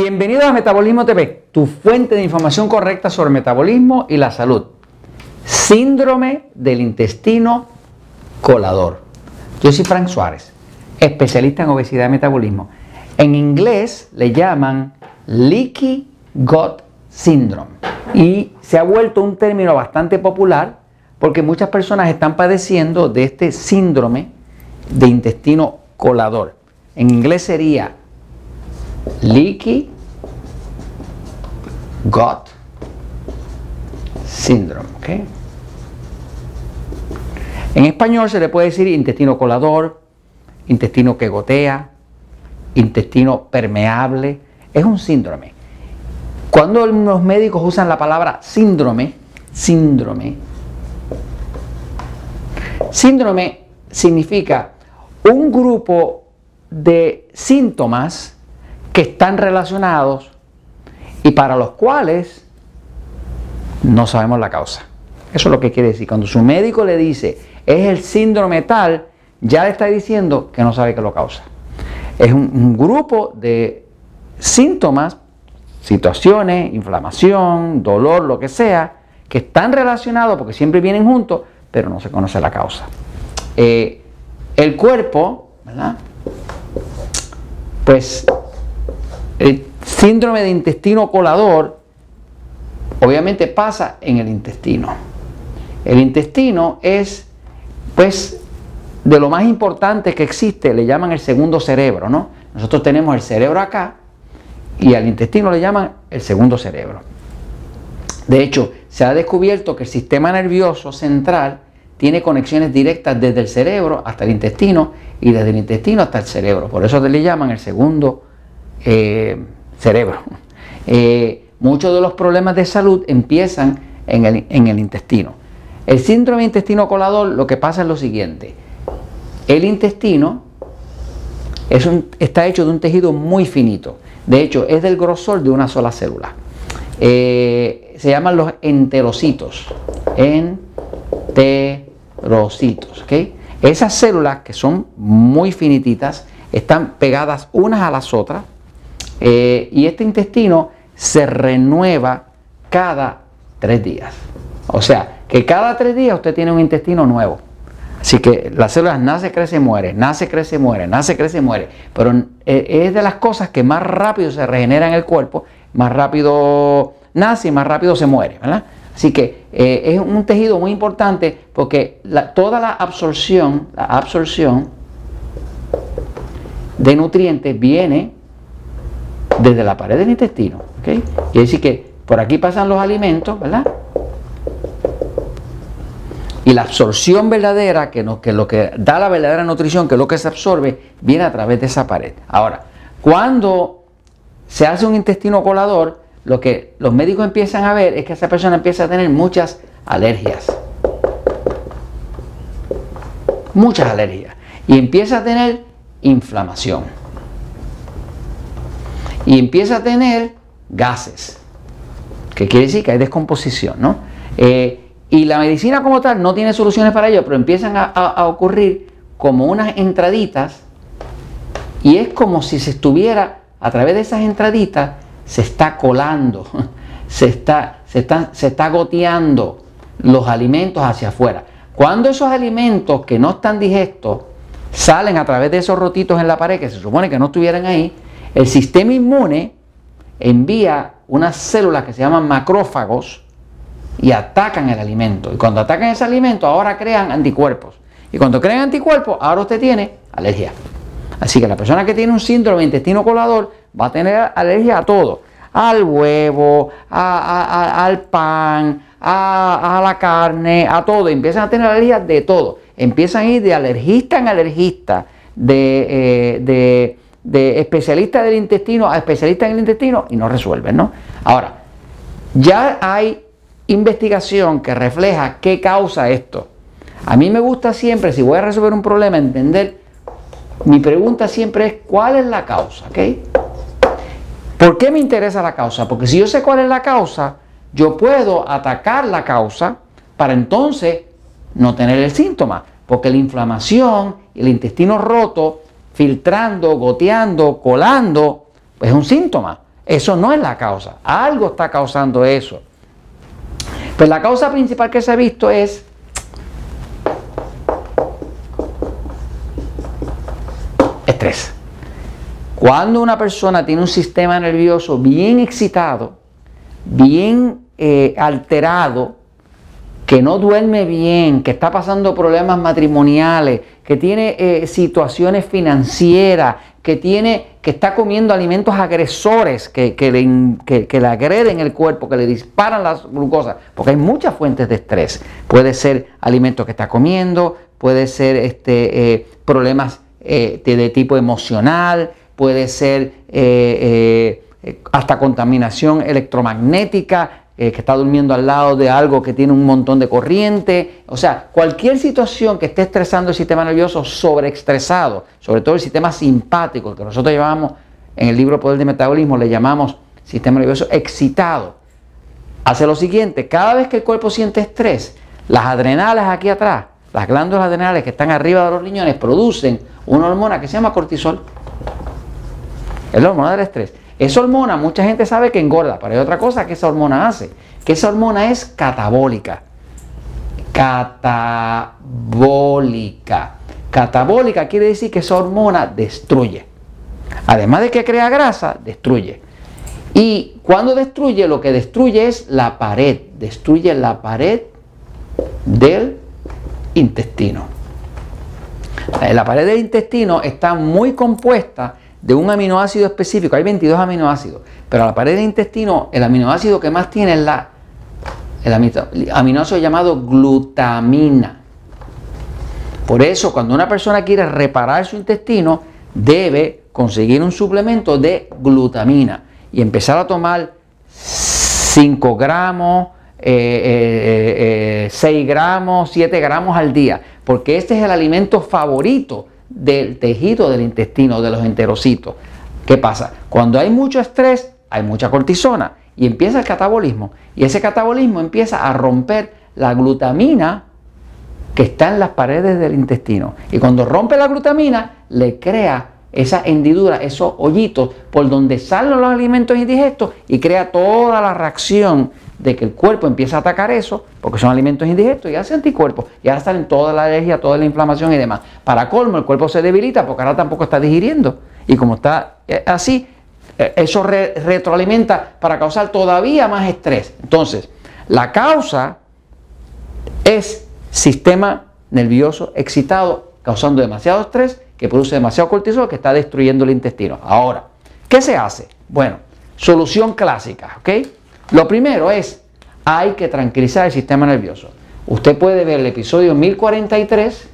Bienvenidos a Metabolismo TV, tu fuente de información correcta sobre metabolismo y la salud. Síndrome del intestino colador. Yo soy Frank Suárez, especialista en obesidad y metabolismo. En inglés le llaman Leaky Gut Syndrome y se ha vuelto un término bastante popular porque muchas personas están padeciendo de este síndrome de intestino colador. En inglés sería Leaky Gut Syndrome. En español se le puede decir intestino colador, intestino que gotea, intestino permeable. Es un síndrome. Cuando los médicos usan la palabra síndrome, síndrome, síndrome significa un grupo de síntomas que están relacionados y para los cuales no sabemos la causa. Eso es lo que quiere decir. Cuando su médico le dice es el síndrome tal, ya le está diciendo que no sabe qué lo causa. Es un, grupo de síntomas, situaciones, inflamación, dolor, lo que sea, que están relacionados porque siempre vienen juntos, pero no se conoce la causa. Eh, el cuerpo, ¿verdad? Pues el síndrome de intestino colador obviamente pasa en el intestino. El intestino es, pues, de lo más importante que existe, le llaman el segundo cerebro, ¿no? Nosotros tenemos el cerebro acá y al intestino le llaman el segundo cerebro. De hecho, se ha descubierto que el sistema nervioso central tiene conexiones directas desde el cerebro hasta el intestino y desde el intestino hasta el cerebro. Por eso le llaman el segundo eh, cerebro. Eh, muchos de los problemas de salud empiezan en el, intestino. El síndrome de intestino colador lo que pasa es lo siguiente. El intestino es está hecho de un tejido muy finito. De hecho, es del grosor de una sola célula. Eh, se llaman los enterocitos. Enterocitos. Esas células que son muy finititas están pegadas unas a las otras eh, y este intestino se renueva cada tres días. O sea, que cada tres días usted tiene un intestino nuevo. Así que las células nace, crece, muere, nace, crece, muere, nace, crece, muere. Pero eh, es de las cosas que más rápido se regenera en el cuerpo, más rápido nace y más rápido se muere. Así que eh, es un tejido muy importante porque toda la absorción, la absorción de nutrientes viene desde la pared del intestino. ¿okay? Quiere decir que por aquí pasan los alimentos, ¿verdad? Y la absorción verdadera, que, que lo que da la verdadera nutrición, que es lo que se absorbe, viene a través de esa pared. Ahora, cuando se hace un intestino colador, lo que los médicos empiezan a ver es que esa persona empieza a tener muchas alergias. Muchas alergias. Y empieza a tener inflamación y empieza a tener gases, que quiere decir que hay descomposición, ¿no? Eh, y la medicina como tal no tiene soluciones para ello, pero empiezan a, ocurrir como unas entraditas y es como si se estuviera a través de esas entraditas, se está colando, se está, se está, se está goteando los alimentos hacia afuera. Cuando esos alimentos que no están digestos salen a través de esos rotitos en la pared, que se supone que no estuvieran ahí, el sistema inmune envía unas células que se llaman macrófagos y atacan el alimento. Y cuando atacan ese alimento, ahora crean anticuerpos. Y cuando crean anticuerpos, ahora usted tiene alergia. Así que la persona que tiene un síndrome de intestino colador va a tener alergia a todo. Al huevo, al pan, a, la carne, a todo. Empiezan a tener alergia de todo. Empiezan a ir de alergista en alergista, de, eh, de de especialista del intestino a especialista en el intestino y no resuelven, ¿no? Ahora, ya hay investigación que refleja qué causa esto. A mí me gusta siempre, si voy a resolver un problema, entender, mi pregunta siempre es, ¿cuál es la causa? ¿Okay? ¿Por qué me interesa la causa? Porque si yo sé cuál es la causa, yo puedo atacar la causa para entonces no tener el síntoma. Porque la inflamación, el intestino roto, filtrando, goteando, colando, pues es un síntoma. Eso no es la causa. Algo está causando eso. Pues la causa principal que se ha visto es estrés. Cuando una persona tiene un sistema nervioso bien excitado, bien eh, alterado, que no duerme bien, que está pasando problemas matrimoniales, que tiene eh, situaciones financieras, que, tiene, que está comiendo alimentos agresores que, que, le, que, le agreden el cuerpo, que le disparan las glucosas, porque hay muchas fuentes de estrés. Puede ser alimentos que está comiendo, puede ser este, eh, problemas eh, de, tipo emocional, puede ser hasta contaminación electromagnética, que está durmiendo al lado de algo que tiene un montón de corriente. O sea, cualquier situación que esté estresando el sistema nervioso sobreestresado, sobre todo el sistema simpático, que nosotros llamamos en el libro Poder de Metabolismo, le llamamos sistema nervioso excitado, hace lo siguiente, cada vez que el cuerpo siente estrés, las adrenales aquí atrás, las glándulas adrenales que están arriba de los riñones, producen una hormona que se llama cortisol. Es la hormona del estrés. Esa hormona, mucha gente sabe que engorda, pero hay otra cosa que esa hormona hace, que esa hormona es catabólica. Catabólica. Catabólica quiere decir que esa hormona destruye. Además de que crea grasa, destruye. Y cuando destruye, lo que destruye es la pared. Destruye la pared del intestino. La pared del intestino está muy compuesta de un aminoácido específico, hay 22 aminoácidos, pero la pared del intestino, el aminoácido que más tiene es la, el aminoácido llamado glutamina. Por eso, cuando una persona quiere reparar su intestino, debe conseguir un suplemento de glutamina y empezar a tomar 5 gramos, 6 eh, eh, eh, gramos, 7 gramos al día, porque este es el alimento favorito del tejido del intestino, de los enterocitos. ¿Qué pasa? Cuando hay mucho estrés, hay mucha cortisona y empieza el catabolismo. Y ese catabolismo empieza a romper la glutamina que está en las paredes del intestino. Y cuando rompe la glutamina, le crea esa hendidura, esos hoyitos por donde salen los alimentos indigestos y crea toda la reacción de que el cuerpo empieza a atacar eso, porque son alimentos indigestos y hace anticuerpos, y ahora salen toda la alergia, toda la inflamación y demás. Para colmo, el cuerpo se debilita porque ahora tampoco está digiriendo. Y como está eh, así, eh, eso retroalimenta para causar todavía más estrés. Entonces, la causa es sistema nervioso excitado, causando demasiado estrés, que produce demasiado cortisol, que está destruyendo el intestino. Ahora, ¿qué se hace? Bueno, solución clásica, ¿ok? Lo primero es, hay que tranquilizar el sistema nervioso. Usted puede ver el episodio 1043,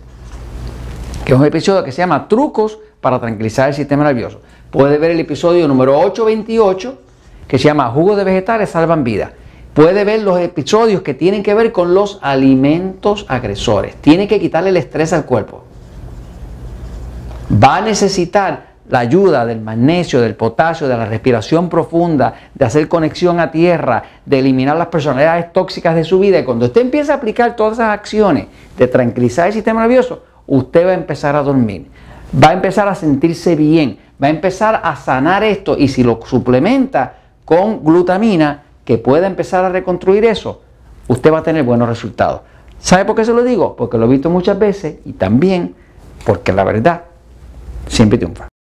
que es un episodio que se llama Trucos para tranquilizar el sistema nervioso. Puede ver el episodio número 828, que se llama Jugos de vegetales salvan vidas. Puede ver los episodios que tienen que ver con los alimentos agresores. Tiene que quitarle el estrés al cuerpo. Va a necesitar la ayuda del magnesio, del potasio, de la respiración profunda, de hacer conexión a tierra, de eliminar las personalidades tóxicas de su vida. Y cuando usted empieza a aplicar todas esas acciones de tranquilizar el sistema nervioso, usted va a empezar a dormir, va a empezar a sentirse bien, va a empezar a sanar esto y si lo suplementa con glutamina, que pueda empezar a reconstruir eso, usted va a tener buenos resultados. ¿Sabe por qué se lo digo? Porque lo he visto muchas veces y también porque la verdad siempre triunfa.